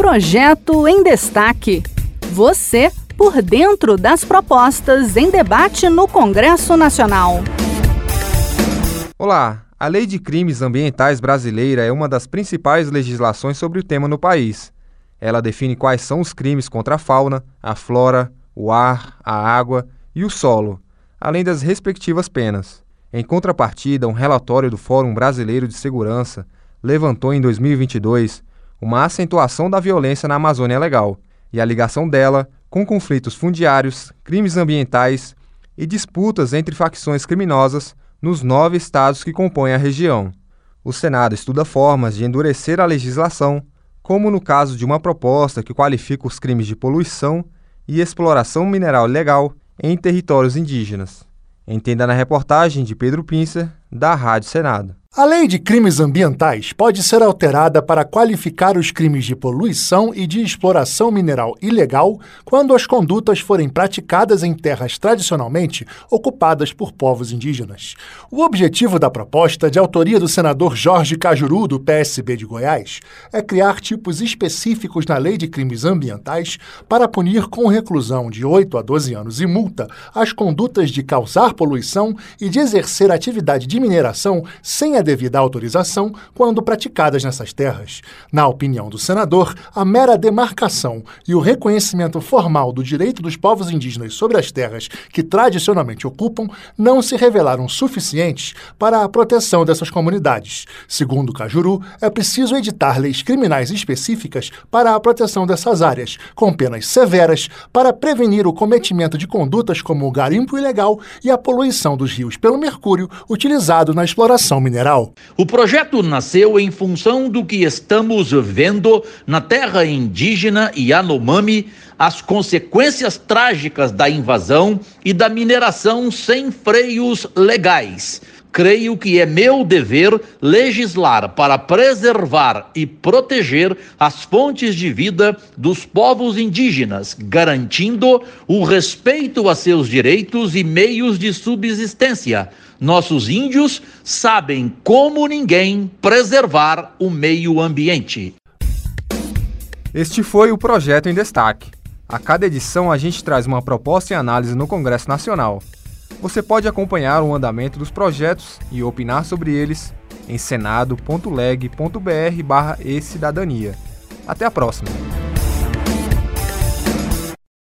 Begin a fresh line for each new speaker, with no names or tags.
Projeto em Destaque. Você por dentro das propostas em debate no Congresso Nacional.
Olá, a Lei de Crimes Ambientais brasileira é uma das principais legislações sobre o tema no país. Ela define quais são os crimes contra a fauna, a flora, o ar, a água e o solo, além das respectivas penas. Em contrapartida, um relatório do Fórum Brasileiro de Segurança levantou em 2022 uma acentuação da violência na Amazônia Legal e a ligação dela com conflitos fundiários, crimes ambientais e disputas entre facções criminosas nos nove estados que compõem a região. O Senado estuda formas de endurecer a legislação, como no caso de uma proposta que qualifica os crimes de poluição e exploração mineral ilegal em territórios indígenas. Entenda na reportagem de Pedro Pincer, da Rádio Senado.
A lei de crimes ambientais pode ser alterada para qualificar os crimes de poluição e de exploração mineral ilegal quando as condutas forem praticadas em terras tradicionalmente ocupadas por povos indígenas. O objetivo da proposta, de autoria do senador Jorge Cajuru, do PSB de Goiás, é criar tipos específicos na lei de crimes ambientais para punir com reclusão de 8 a 12 anos e multa as condutas de causar poluição e de exercer atividade de mineração sem a devida autorização quando praticadas nessas terras. Na opinião do senador, a mera demarcação e o reconhecimento formal do direito dos povos indígenas sobre as terras que tradicionalmente ocupam não se revelaram suficientes para a proteção dessas comunidades. Segundo Cajuru, é preciso editar leis criminais específicas para a proteção dessas áreas, com penas severas para prevenir o cometimento de condutas como o garimpo ilegal e a poluição dos rios pelo mercúrio utilizado na exploração mineral.
O projeto nasceu em função do que estamos vendo na terra indígena Yanomami, as consequências trágicas da invasão e da mineração sem freios legais creio que é meu dever legislar para preservar e proteger as fontes de vida dos povos indígenas, garantindo o respeito a seus direitos e meios de subsistência nossos índios sabem como ninguém preservar o meio ambiente.
Este foi o projeto em destaque. A cada edição a gente traz uma proposta e análise no Congresso Nacional. Você pode acompanhar o andamento dos projetos e opinar sobre eles em senado.leg.br/e-cidadania. Até a próxima!